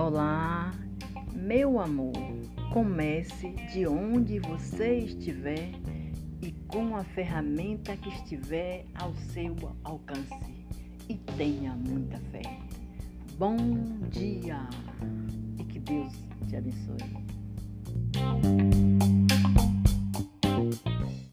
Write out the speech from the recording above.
Olá, meu amor. Comece de onde você estiver e com a ferramenta que estiver ao seu alcance. E tenha muita fé. Bom dia e que Deus te abençoe.